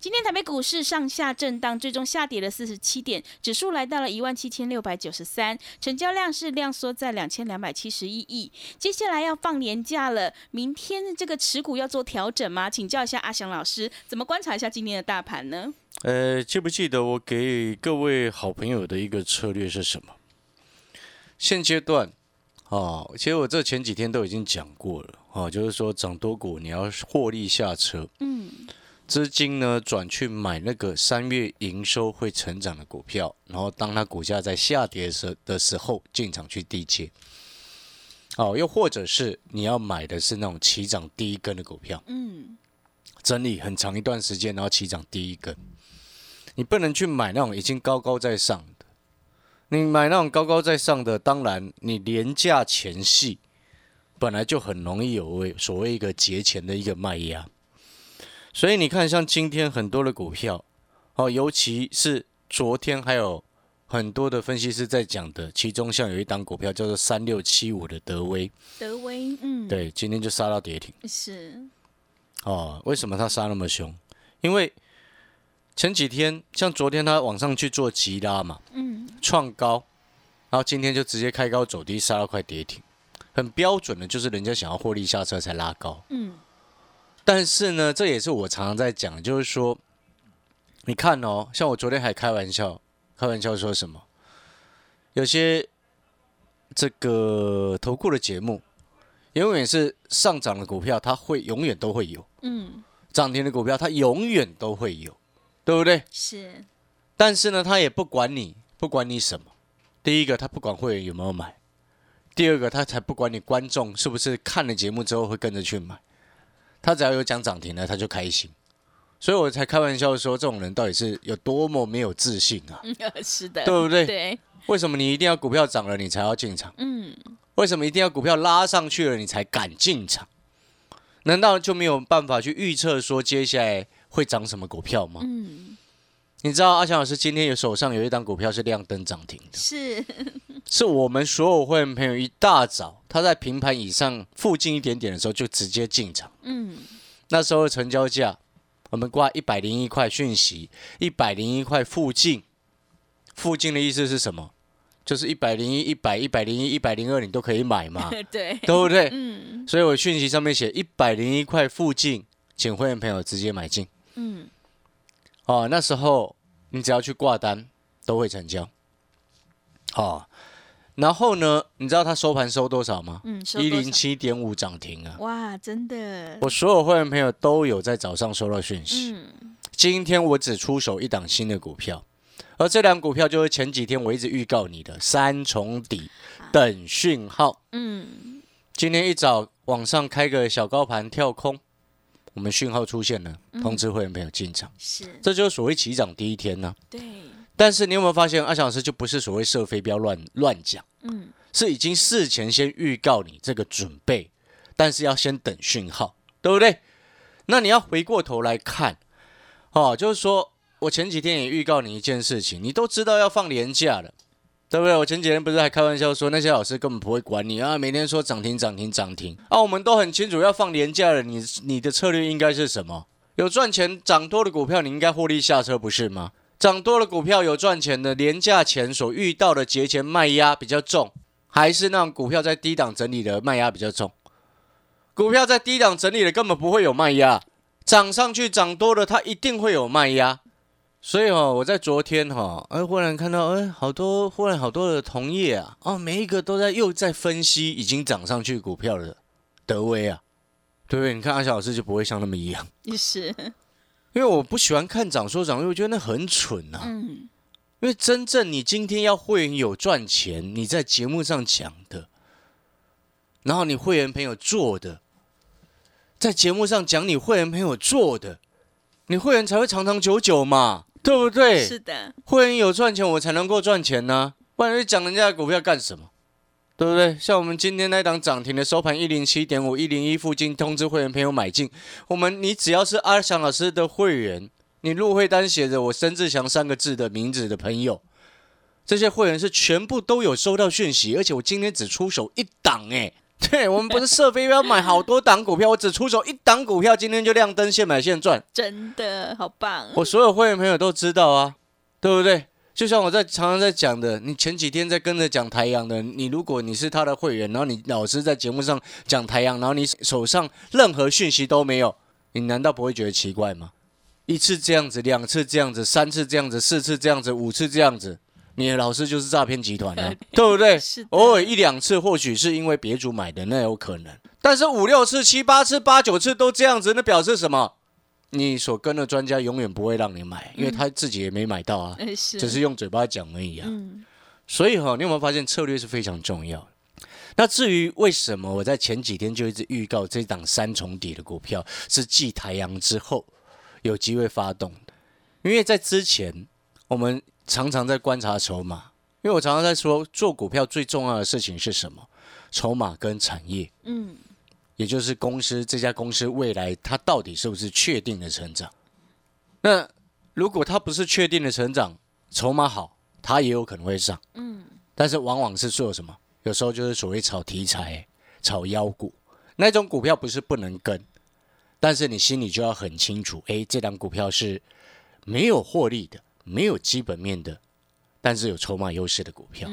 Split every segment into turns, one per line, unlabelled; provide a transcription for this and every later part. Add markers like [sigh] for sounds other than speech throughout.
今天台北股市上下震荡，最终下跌了四十七点，指数来到了一万七千六百九十三，成交量是量缩在两千两百七十一亿。接下来要放年假了，明天这个持股要做调整吗？请教一下阿翔老师，怎么观察一下今天的大盘呢？
呃，记不记得我给各位好朋友的一个策略是什么？现阶段，哦，其实我这前几天都已经讲过了，哦，就是说涨多股你要获利下车，
嗯，
资金呢转去买那个三月营收会成长的股票，然后当它股价在下跌的时的时候进场去低接。哦，又或者是你要买的是那种起涨第一根的股票，
嗯，
整理很长一段时间，然后起涨第一根。你不能去买那种已经高高在上的，你买那种高高在上的，当然你廉价前戏本来就很容易有为所谓一个节前的一个卖压，所以你看像今天很多的股票，哦，尤其是昨天还有很多的分析师在讲的，其中像有一档股票叫做三六七五的德威，
德威，嗯，，
对，今天就杀到跌停。
是，
哦，为什么它杀那么凶？因为前几天像昨天它往上去做急拉嘛，
嗯，
创高，然后今天就直接开高走低，杀到快跌停，很标准的，就是人家想要获利下车才拉高。
嗯，
但是呢，这也是我常常在讲，就是说，你看哦，像我昨天还开玩笑，开玩笑说什么，有些这个投顾的节目，永远是上涨的股票，它会永远都会有。
嗯，
涨停的股票，它永远都会有，对不对？
是，
但是呢，他也不管你，不管你什么。第一个，他不管会员有没有买；第二个，他才不管你观众是不是看了节目之后会跟着去买。他只要有讲涨停了，他就开心。所以我才开玩笑说，这种人到底是有多么没有自信啊？[laughs]
是的，
对不对？
对，
为什么你一定要股票涨了你才要进场？
嗯，
为什么一定要股票拉上去了你才敢进场？难道就没有办法去预测说接下来会涨什么股票吗？
嗯，
你知道阿强老师今天有手上有一档股票是亮灯涨停的，
是，
是我们所有会员朋友一大早他在平盘以上附近一点点的时候就直接进场，
嗯，
那时候的成交价我们挂一百零一块讯息，一百零一块附近，附近的意思是什么？就是一百零一、一百、一百零一、一百零二，你都可以买嘛，[laughs]
对，
对不对？
嗯，
所以我讯息上面写一百零一块附近，请会员朋友直接买进。
嗯，
哦，那时候你只要去挂单都会成交。哦，然后呢，你知道它收盘收多少吗？
嗯，
一零七点五涨停啊！
哇，真的，
我所有会员朋友都有在早上收到讯息。
嗯，
今天我只出手一档新的股票，而这档股票就是前几天我一直预告你的三重底等讯号。
嗯，
今天一早往上开个小高盘跳空，我们讯号出现了，通知会员朋友进场，
是，
这就是所谓起涨第一天呢、
对，
但是你有没有发现，阿翔老师就不是所谓射飞镖乱乱讲，
嗯，
是已经事前先预告你这个准备，但是要先等讯号，对不对？那你要回过头来看，哦，就是说我前几天也预告你一件事情，你都知道要放年假了，对不对？我前几天不是还开玩笑说那些老师根本不会管你啊，每天说涨停涨停涨停啊，我们都很清楚要放年假了，你你的策略应该是什么？有赚钱涨多的股票，你应该获利下车，不是吗？涨多的股票有赚钱的，廉价前所遇到的节前卖压比较重，还是那种股票在低档整理的卖压比较重？股票在低档整理的根本不会有卖压，涨上去涨多了，它一定会有卖压。所以哦，我在昨天哈、哎，忽然看到哎，好多忽然好多的同业啊，哦，每一个都在又在分析已经涨上去股票的德威啊，对不对？你看阿小老师就不会像那么一样。
是，
因为我不喜欢看涨说涨，因为我觉得那很蠢呐、
嗯，
因为真正你今天要会员有赚钱，你在节目上讲的，然后你会员朋友做的，在节目上讲你会员朋友做的，你会员才会长长久久嘛，对不对？
是的，
会员有赚钱，我才能够赚钱呢、不然你讲人家的股票干什么？对不对？像我们今天那档涨停的收盘一零七点五、一零一附近通知会员朋友买进，我们你只要是阿翔老师的会员，你入会单写着我申志祥三个字的名字的朋友，这些会员是全部都有收到讯息，而且我今天只出手一档哎。对我们不是设飞镖买好多档股票，我只出手一档股票，今天就亮灯，现买现赚。
真的好棒。
我所有会员朋友都知道啊，对不对？就像我在常常在讲的，你前几天在跟着讲台阳的，你如果你是他的会员，然后你老师在节目上讲台阳，然后你手上任何讯息都没有，你难道不会觉得奇怪吗？一次这样子，两次这样子，三次这样子，四次这样子，五次这样子，你的老师就是诈骗集团啊，对不对？
是
偶尔一两次，或许是因为别主买的，那有可能。但是五六次、七八次、八九次都这样子，那表示什么？你所跟的专家永远不会让你买，因为他自己也没买到啊，只是用嘴巴讲而已啊。
嗯
所以哈、你有没有发现策略是非常重要的？那至于为什么我在前几天就一直预告这档三重底的股票是继台阳之后有机会发动的？因为在之前我们常常在观察筹码，因为我常常在说做股票最重要的事情是什么？筹码跟产业，
嗯，
也就是公司这家公司未来它到底是不是确定的成长？那如果它不是确定的成长，筹码好，它也有可能会上。
嗯，
但是往往是做什么？有时候就是所谓炒题材、炒妖股那种股票，不是不能跟，但是你心里就要很清楚，哎，这档股票是没有获利的，没有基本面的，但是有筹码优势的股票。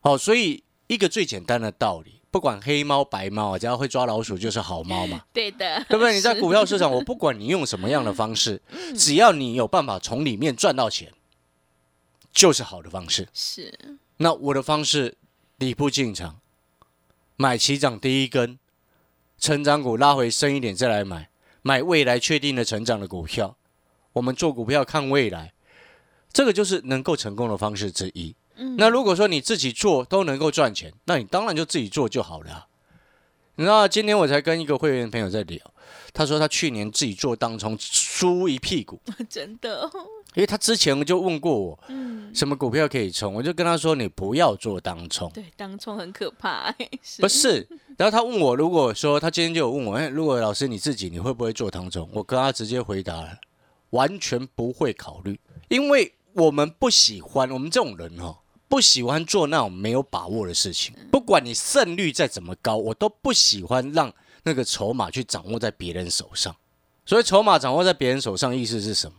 好、所以一个最简单的道理，不管黑猫白猫啊，只要会抓老鼠就是好猫嘛。[laughs]
对的，
对不对？你在股票市场，我不管你用什么样的方式，只要你有办法从里面赚到钱，就是好的方式。
是，
那我的方式，底部进场，买起涨第一根，成长股拉回深一点再来买，买未来确定的成长的股票。我们做股票看未来，这个就是能够成功的方式之一。
嗯。
那如果说你自己做都能够赚钱，那你当然就自己做就好了啊、你知道，今天我才跟一个会员朋友在聊，他说他去年自己做当冲输一屁股，[laughs]
真的，
因为他之前就问过我
嗯，
什么股票可以冲，我就跟他说你不要做当冲。
对，当冲很可怕，[laughs] 是。
不是，然后他问我，如果说他今天就有问我，哎，如果老师你自己你会不会做当冲？我跟他直接回答了，完全不会考虑，因为我们不喜欢，我们这种人哦，不喜欢做那种没有把握的事情。不管你胜率再怎么高，我都不喜欢让那个筹码去掌握在别人手上。所以筹码掌握在别人手上，意思是什么？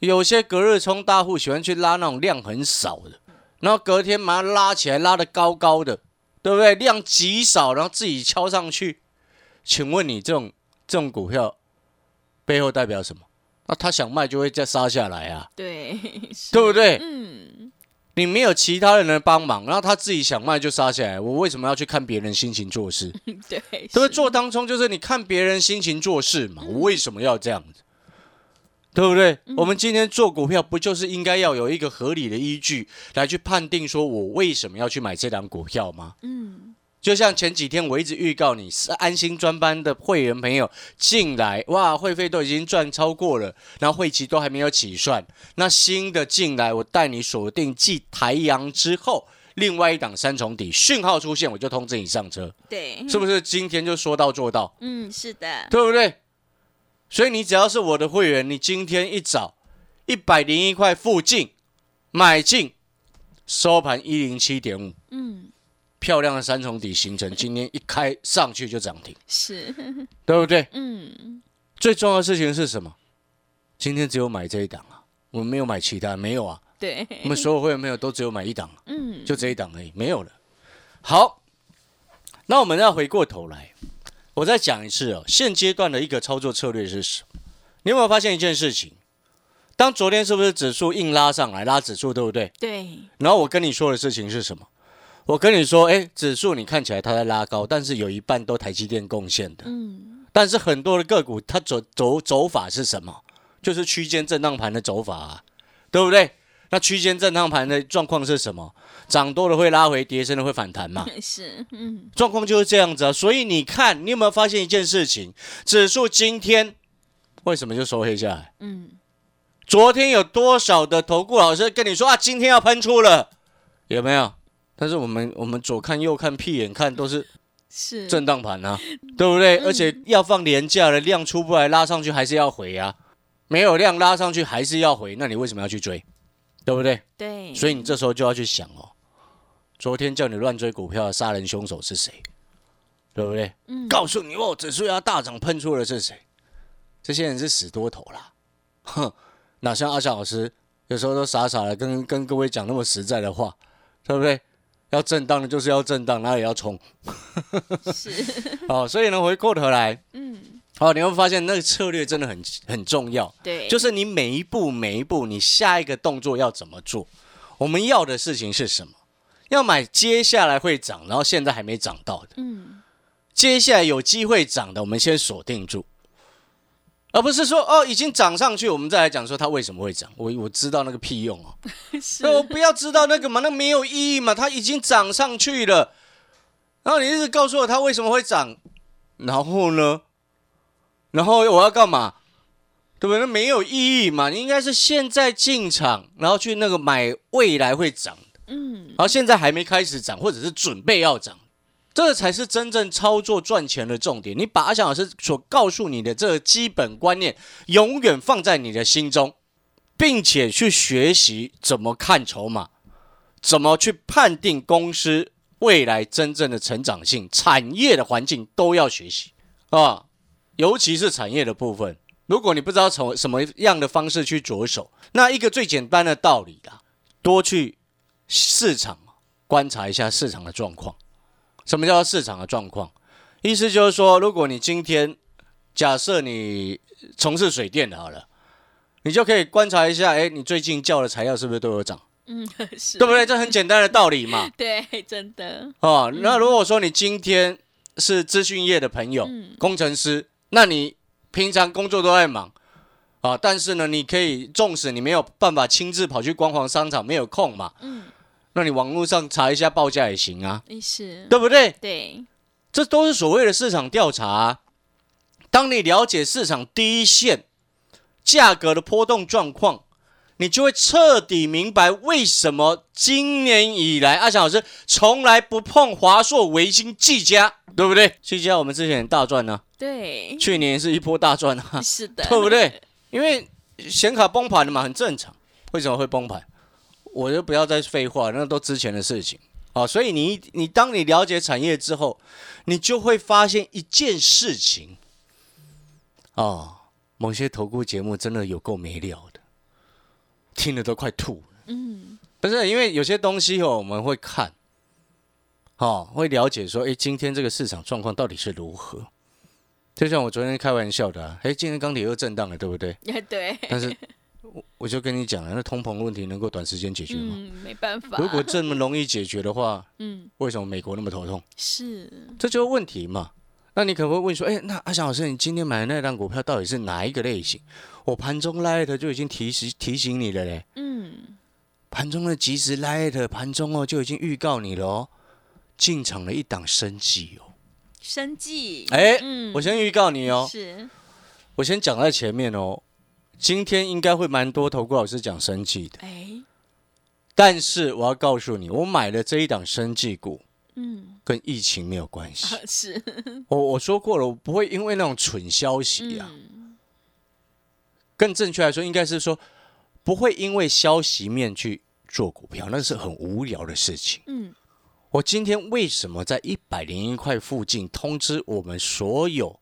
有些隔日冲大户喜欢去拉那种量很少的，然后隔天把它拉起来，拉得高高的，对不对？量极少，然后自己敲上去。请问你这种这种股票背后代表什么？那他想卖就会再杀下来啊，
对，
对不对？
嗯，
你没有其他人的帮忙，然后他自己想卖就杀下来，我为什么要去看别人心情做事？
对，
对不对？
是
做当中就是你看别人心情做事嘛，我为什么要这样子？对不对？我们今天做股票，不就是应该要有一个合理的依据来去判定，说我为什么要去买这档股票吗？
嗯，
就像前几天我一直预告你是安心专班的会员朋友进来，哇，会费都已经赚超过了，然后会期都还没有起算，那新的进来，我带你锁定继台阳之后，另外一档三重底讯号出现，我就通知你上车，
对，
是不是？今天就说到做到，
嗯，是的，
对不对？所以你只要是我的会员，你今天一早一百零一块附近买进，收盘一零七点五。
嗯，
漂亮的三重底形成，今天一开上去就涨停，
是，
对不对？
嗯，
最重要的事情是什么？今天只有买这一档啊，我们没有买其他，没有啊，
对，
我们所有会员朋友都只有买一档，
嗯，
就这一档而已，没有了。好，那我们要回过头来，我再讲一次哦，现阶段的一个操作策略是什么？你有没有发现一件事情？当昨天是不是指数硬拉上来，拉指数对不对？
对，
然后我跟你说的事情是什么？我跟你说，哎，指数你看起来它在拉高，但是有一半都台积电贡献的。
嗯，
但是很多的个股，它走走走法是什么？就是区间震荡盘的走法啊，对不对？那区间震荡盘的状况是什么？涨多了会拉回，跌深了会反弹嘛？[laughs]
是，嗯，
状况就是这样子啊。所以你看，你有没有发现一件事情？指数今天为什么就收黑下来？
嗯，
昨天有多少的投顾老师跟你说啊，今天要喷出了，有没有？但是我们我们左看右看，屁眼看都是
是，
震荡盘啊，对不对？
嗯
而且要放廉价的量出不来，拉上去还是要回啊。没有量拉上去还是要回，那你为什么要去追？对不对？
对，
所以你这时候就要去想哦，昨天叫你乱追股票的杀人凶手是谁？对不对？
嗯
告诉你哦，指数要大涨喷出的是谁？这些人是死多头啦，哼，哪像阿夏老师有时候都傻傻的跟跟各位讲那么实在的话，对不对？要震荡的就是要震荡，哪里要冲？
是，[laughs]
哦，所以呢，回过头来，
嗯，
好，你会发现那个策略真的很很重要，
对，
就是你每一步每一步，你下一个动作要怎么做？我们要的事情是什么？要买接下来会涨，然后现在还没涨到的，
嗯，
接下来有机会涨的，我们先锁定住，而不是说哦已经涨上去，我们再来讲说它为什么会涨。我我知道那个屁用哦，[laughs]
是
那我不要知道那个嘛，那没有意义嘛，它已经涨上去了，然后你一直告诉我它为什么会涨，然后呢，然后我要干嘛？对不对？那没有意义嘛，你应该是现在进场，然后去那个买未来会涨的，
嗯，
然后现在还没开始涨，或者是准备要涨。这才是真正操作赚钱的重点。你把阿翔老师所告诉你的这个基本观念，永远放在你的心中，并且去学习怎么看筹码，怎么去判定公司未来真正的成长性、产业的环境都要学习啊，尤其是产业的部分。如果你不知道从什么样的方式去着手，那一个最简单的道理啦，多去市场观察一下市场的状况。什么叫市场的状况？意思就是说，如果你今天假设你从事水电的好了，你就可以观察一下，哎，你最近叫的材料是不是都有涨，
嗯，是，
对不对？这很简单的道理嘛。[laughs]
对，真的，
哦，那如果说你今天是资讯业的朋友，
嗯
工程师，那你平常工作都在忙啊，但是呢，你可以，纵使你没有办法亲自跑去光华商场，没有空嘛，
嗯，
那你网络上查一下报价也行啊，
是，
对不对？
对，
这都是所谓的市场调查啊、当你了解市场第一线价格的波动状况，你就会彻底明白为什么今年以来阿强老师从来不碰华硕、维新、技嘉，对不对？技嘉我们之前大赚呢、
对，
去年是一波大赚啊，
是的，
对不对？因为显卡崩盘了嘛，很正常。为什么会崩盘？我就不要再废话，那都之前的事情啊。所以你你当你了解产业之后，你就会发现一件事情哦，某些投顾节目真的有够没料的，听得都快吐了。
嗯，
不是因为有些东西哦，我们会看，哦，会了解说，哎，今天这个市场状况到底是如何？就像我昨天开玩笑的、啊，诶，今天钢铁又震荡了，对不对？[laughs]
对，
但是我我就跟你讲了，那通膨问题能够短时间解决吗？
嗯，没办法，
如果这么容易解决的话，
嗯，
为什么美国那么头痛？
是，
这就是问题嘛。那你可能会问说，哎，那阿翔老师，你今天买的那档股票到底是哪一个类型？我盘中 light 就已经提示提醒你了嘞，
嗯，
盘中的即时 light 盘中哦就已经预告你了哦，进场了一档生计哦。
生计，
哎，
嗯，
我先预告你哦，
是，
我先讲在前面哦。今天应该会蛮多投顾老师讲生计的，
哎，
但是我要告诉你，我买了这一档生计股
嗯，
跟疫情没有关系。
啊是，
我我说过了，我不会因为那种蠢消息啊，
嗯，
更正确来说，应该是说不会因为消息面去做股票，那是很无聊的事情。
嗯，
我今天为什么在一百零一块附近通知我们所有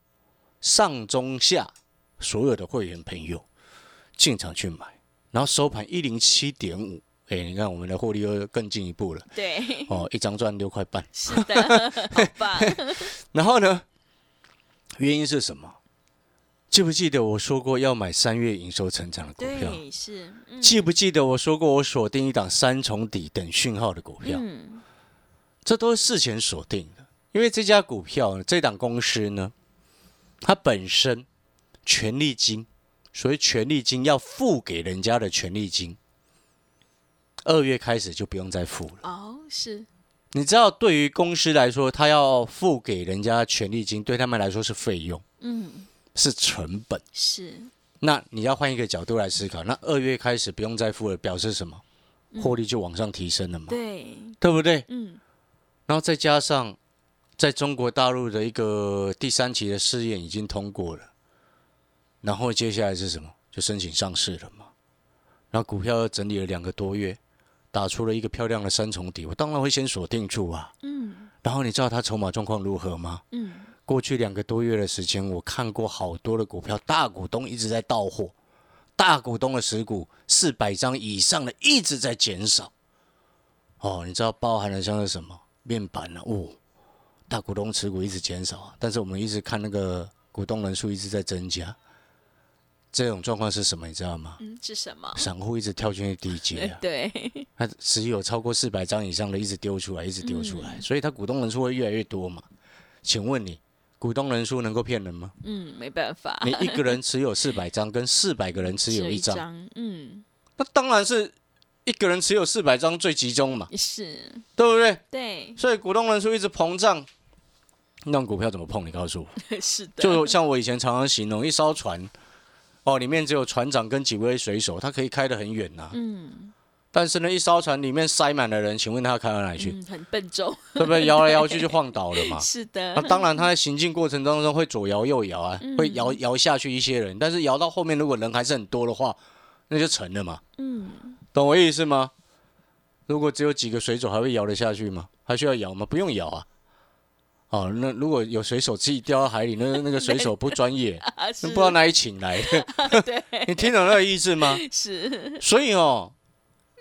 上中下所有的会员朋友进场去买，然后收盘一零七点五，哎，你看我们的获利又更进一步了
对，
哦，一张赚六块半。
是的，[laughs] 好棒，
然后呢，原因是什么？记不记得我说过要买三月营收成长的股票？
对，是，嗯
记不记得我说过我锁定一档三重底等讯号的股票？
嗯，
这都是事前锁定的，因为这家股票呢，这档公司呢，它本身权利金，所谓权利金要付给人家的权利金，二月开始就不用再付了。
哦，是，
你知道，对于公司来说，他要付给人家权利金，对他们来说是费用，
嗯，
是成本。
是，
那你要换一个角度来思考，那二月开始不用再付了，表示什么？获利就往上提升了嘛，
对，
对不对？
嗯，
然后再加上在中国大陆的一个第三期的试验已经通过了，然后接下来是什么？就申请上市了嘛。然后股票整理了两个多月，打出了一个漂亮的三重底，我当然会先锁定住啊。
嗯，
然后你知道它筹码状况如何吗？
嗯，
过去两个多月的时间，我看过好多的股票，大股东一直在到货，大股东的持股四百张以上的一直在减少。哦，你知道包含了像是什么面板啊？哦，大股东持股一直减少啊，但是我们一直看那个股东人数一直在增加。这种状况是什么？你知道吗？
嗯，是什么？
散户一直跳进去低阶啊，[laughs]
对，
他持有超过四百张以上的一直丢出来，一直丢出来，所以他股东人数会越来越多嘛？请问你，股东人数能够骗人吗？
嗯，没办法，
你一个人持有四百张，跟四百个人持有一张，
张，嗯，
那当然是一个人持有四百张最集中嘛，
是，
对不对？
对，
所以股东人数一直膨胀，那股票怎么碰？你告诉我，[laughs]
是的，
就像我以前常常形容，一艘船，哦，里面只有船长跟几位水手，他可以开得很远呐、
嗯
但是呢，一艘船里面塞满了人，请问他要开到哪里去？
嗯，很笨重，
对不对？摇来摇去就晃倒了嘛。[laughs]
是的
那，当然，他在行进过程当中会左摇右摇啊，
嗯
会摇摇下去一些人，但是摇到后面，如果人还是很多的话，那就沉了嘛。
嗯，
懂我意思吗？如果只有几个水手，还会摇得下去吗？还需要摇吗？不用摇啊。哦，那如果有水手自己掉到海里，那那个水手不专业，[laughs] 不知道哪里请来的。[laughs]
对，[laughs]
你听懂那个意思吗？
是，
所以哦，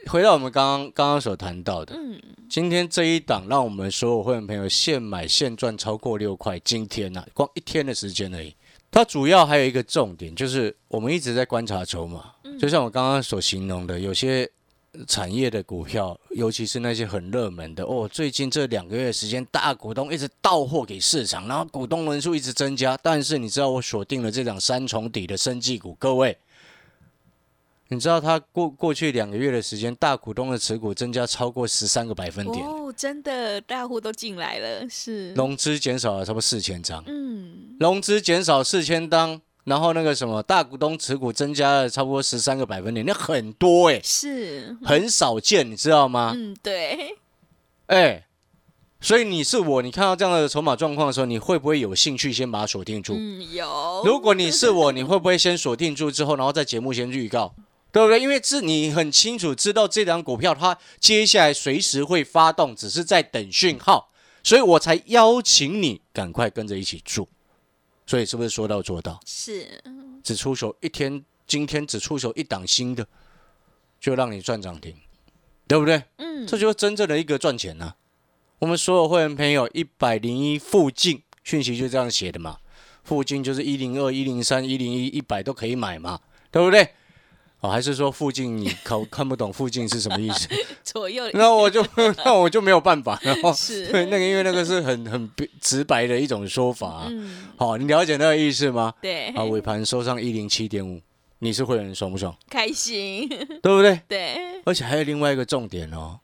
回到我们刚刚刚刚所谈到的，
嗯，
今天这一档让我们所有会员朋友现买现赚超过六块，今天呢、光一天的时间而已。它主要还有一个重点，就是我们一直在观察筹码，就像我刚刚所形容的，有些产业的股票，尤其是那些很热门的哦，最近这两个月的时间，大股东一直到货给市场，然后股东人数一直增加，但是你知道我锁定了这档三重底的生技股，各位。你知道它过过去两个月的时间，大股东的持股增加超过十三个百分点，
哦，真的，大户都进来了，是，
融资减少了差不多四千张，
嗯，
融资减少四千张，然后那个什么大股东持股增加了差不多十三个百分点，那很多哎、
是，
很少见，你知道吗？
嗯，对，[laughs]
哎、所以你是我，你看到这样的筹码状况的时候，你会不会有兴趣先把它锁定住？
嗯，有，[laughs]
如果你是我，你会不会先锁定住之后，然后在节目先预告，对不对？因为这你很清楚知道这档股票它接下来随时会发动，只是在等讯号，所以我才邀请你赶快跟着一起做。所以是不是说到做到？
是，
只出手一天，今天只出手一档新的，就让你赚涨停，对不对？
嗯，
这就是真正的一个赚钱呐、我们所有会员朋友一百零一附近讯息就这样写的嘛，附近就是一零二、一零三、一零一、一百都可以买嘛，对不对？哦，还是说附近你看看不懂附近是什么意思？[laughs]
左右
那我就那我就没有办法，然后
是
对那个因为那个是很很直白的一种说法、啊。
嗯，
好、你了解那个意思吗？
对，
啊，尾盘收上一零七点五，你是会员爽不爽？
开心，
对不对？
对，
而且还有另外一个重点哦，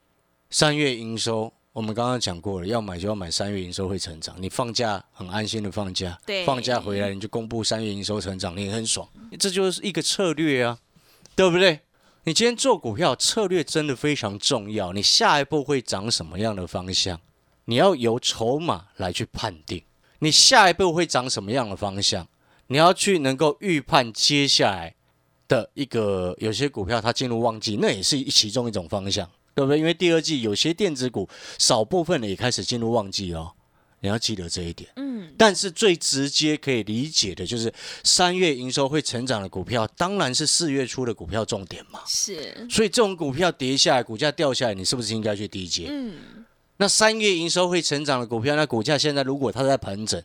三月营收，我们刚刚讲过了，要买就要买三月营收会成长。你放假很安心的放假，
对
放假回来你就公布三月营收成长，你也很爽，这就是一个策略啊，对不对？你今天做股票策略真的非常重要，你下一步会涨什么样的方向，你要由筹码来去判定，你下一步会涨什么样的方向，你要去能够预判接下来的一个有些股票它进入旺季，那也是其中一种方向，对不对？因为第二季有些电子股少部分的也开始进入旺季哦，你要记得这一点。
嗯，
但是最直接可以理解的就是三月营收会成长的股票，当然是四月初的股票重点嘛。
是，
所以这种股票跌下来，股价掉下来，你是不是应该去低接？
嗯，
那三月营收会成长的股票，那股价现在如果它在盘整，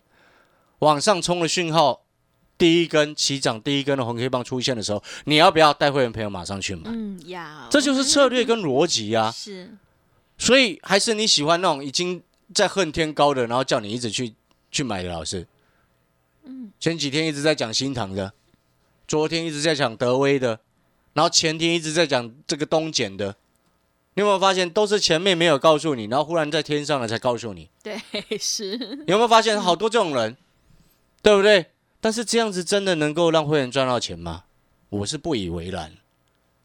往上冲的讯号，第一根起涨第一根的红 K 棒出现的时候，你要不要带会员朋友马上去买？
嗯，要，
这就是策略跟逻辑啊。
是，
所以还是你喜欢那种已经在恨天高的，然后叫你一直去去买的老师。
嗯，
前几天一直在讲新塘的，昨天一直在讲德威的，然后前天一直在讲这个东碱的，你有没有发现，都是前面没有告诉你，然后忽然在天上了才告诉你？
对，是，你
有没有发现好多这种人，对不对？但是这样子真的能够让会员赚到钱吗？我是不以为然，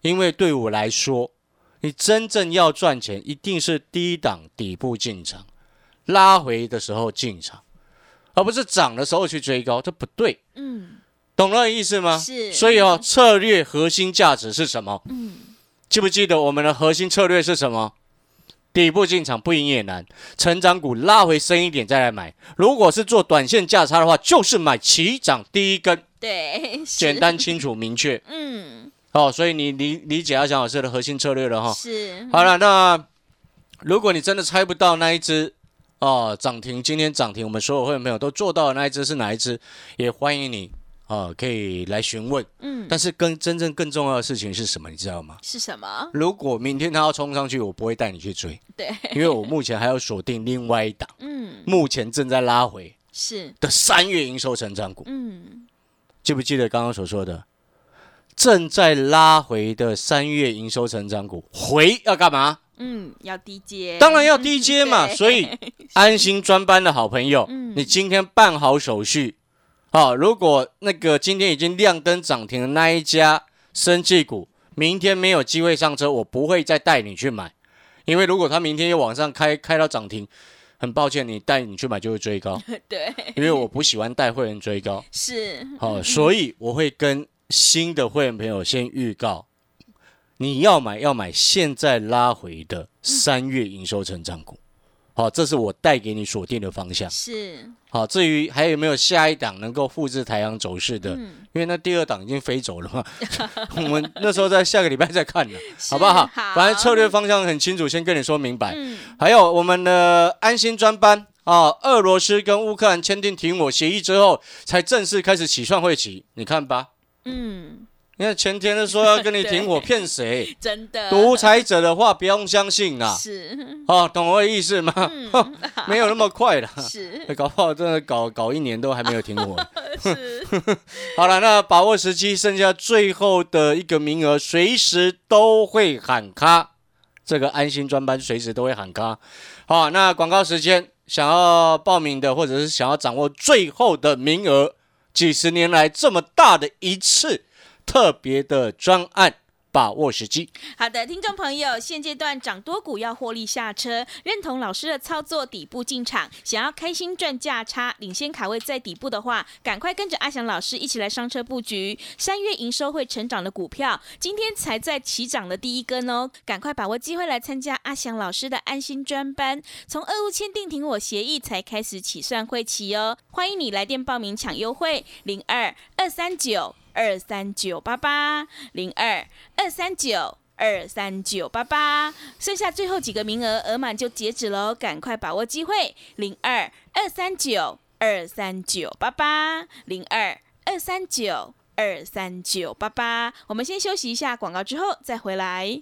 因为对我来说，你真正要赚钱，一定是低档底部进场，拉回的时候进场，而不是涨的时候去追高，这不对。
嗯，
懂了意思吗？
是
所以哦，策略核心价值是什么？
嗯，
记不记得我们的核心策略是什么？底部进场不赢也难，成长股拉回深一点再来买。如果是做短线价差的话，就是买起涨第一根，
对，
简，单、清楚、明确。
嗯，
哦，所以你理理解阿翔老师的核心策略了哈。
是，
好了，那如果你真的猜不到那一只哦涨停，今天涨停，我们所有会员朋友都做到的那一只是哪一只，也欢迎你哦可以来询问。
嗯，
但是更真正更重要的事情是什么？你知道吗？
是什么？
如果明天它要冲上去，我不会带你去追，[laughs]
对，
因为我目前还要锁定另外一档，
嗯，
目前正在拉回
是，
的三月营收成长股。
嗯，
记不记得刚刚所说的？正在拉回的三月营收成长股，回要干嘛？
嗯，要低阶，
当然要低阶嘛。[laughs] 所以安心专班的好朋友，
嗯
你今天办好手续啊。如果那个今天已经亮灯涨停的那一家生技股，明天没有机会上车，我不会再带你去买，因为如果他明天又往上开开到涨停，很抱歉，你带你去买就会追高，[laughs]
对，
因为我不喜欢带会员追高。
是，
好、所以我会跟新的会员朋友先预告，你要买要买现在拉回的三月营收成长股。好、这是我带给你锁定的方向。
是，
好，至于还有没有下一档能够复制台阳走势的，
嗯，
因为那第二档已经飞走了嘛，[laughs] 我们那时候在下个礼拜再看呢，
是
好不好？
好，
反正策略方向很清楚，先跟你说明白。
嗯，
还有我们的安心专班啊，俄罗斯跟乌克兰签订停火协议之后，才正式开始起算会期。你看吧，
嗯，
你看前天都说要跟你停 [laughs] 火，骗谁？
真的，
独裁者的话不用相信啊。
是，
哦，懂我的意思吗？
嗯，[laughs]
没有那么快啦，
是，[laughs]
搞不好真的搞搞一年都还没有停火。
是，
好了，那把握时机，剩下最后的一个名额，随时都会喊卡。这个安心专班随时都会喊卡。好，那广告时间，想要报名的，或者是想要掌握最后的名额，几十年来这么大的一次特别的专案，把握时机。
好的，听众朋友，现阶段涨多股要获利下车，认同老师的操作，底部进场，想要开心赚价差，领先卡位在底部的话，赶快跟着阿翔老师一起来上车布局三月营收会成长的股票，今天才在起涨的第一根哦，赶快把握机会来参加阿翔老师的安心专班，从俄乌签订停火协议才开始起算会期哦，欢迎你来电报名抢优惠，零二二三九二三九八八零二二三九。二三九八八，剩下最后几个名额，额满就截止喽，赶快把握机会！零二二三九二三九八八，零二二三九二三九八八。我们先休息一下广告，之后再回来。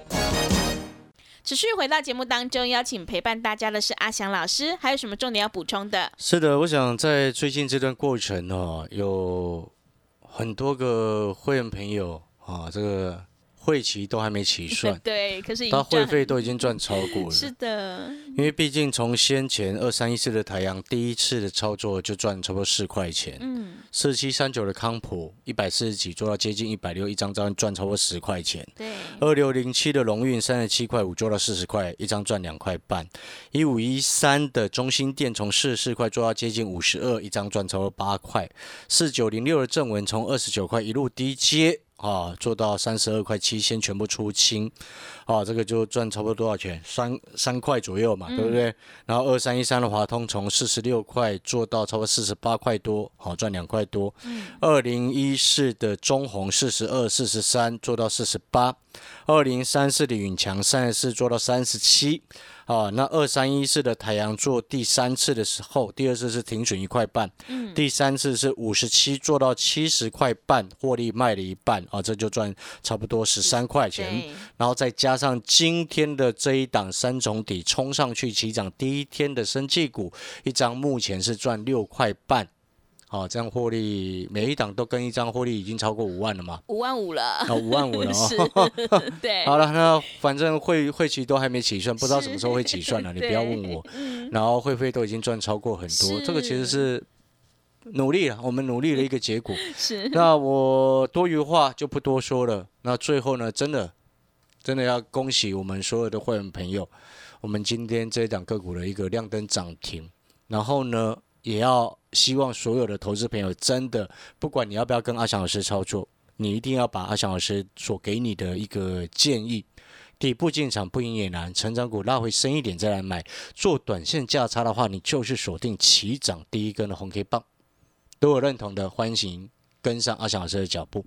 持续回到节目当中，邀请陪伴大家的是阿翔老师，还有什么重点要补充的？
是的，我想在最近这段过程哦，有很多个会员朋友啊，这个会期都还没起算，[laughs]
对，可是
他会费都已经赚超过了。
是的，
因为毕竟从先前二三一四的台阳第一次的操作就赚差不多四块钱，
嗯，
四七三九的康普一百四十几做到接近一百六，一张张赚超过十块钱。
对，
二六零七的龙运三十七块五做到四十块，一张赚两块半。一五一三的中心店从四十四块做到接近五十二，一张赚超过八块。四九零六的正文从二十九块一路低接啊，做到三十二块七，先全部出清啊，这个就赚差不多多少钱？三三块左右嘛，对不对？然后二三一三的华通从四十六块做到差不多四十八块多，好赚两块多。二零一四的中红四十二、四十三做到四十八。二零三四的允强三十四做到三十七，啊，那二三一四的太阳做第三次的时候，第二次是停损一块半，
嗯，
第三次是五十七做到七十块半，获利卖了一半啊，这就赚差不多十三块钱。然后再加上今天的这一档三重底冲上去起涨第一天的生技股，一张目前是赚六块半，好、这样获利每一档都跟一张获利已经超过五万了嘛，
五万五了，
啊五万五了
是
哦。，[laughs]
对，
好了，那反正会会期都还没起算，不知道什么时候会起算了，你不要问我。
嗯，
然后会费都已经赚超过很多，这个其实是努力了，我们努力的一个结果。[laughs]
是，
那我多余话就不多说了。那最后呢，真的真的要恭喜我们所有的会员朋友，我们今天这一档个股的一个亮灯涨停。然后呢，也要希望所有的投资朋友真的，不管你要不要跟阿翔老师操作，你一定要把阿翔老师所给你的一个建议。底部进场不赢也难，成长股拉回深一点再来买。做短线价差的话，你就是锁定起涨第一根的红 K 棒。都有认同的，欢迎跟上阿翔老师的脚步。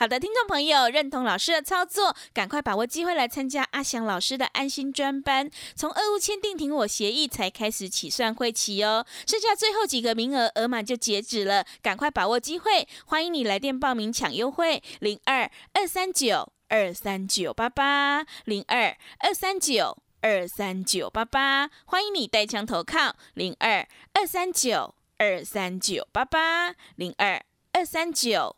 好的，听众朋友，认同老师的操作，赶快把握机会来参加阿翔老师的安心专班。从俄乌签订停火协议才开始起算会期哦，剩下最后几个名额，额满就截止了，赶快把握机会。欢迎你来电报名抢优惠，零二二三九二三九八八零二二三九二三九八八，欢迎你带枪投靠，零二二三九二三九八八零二二三九。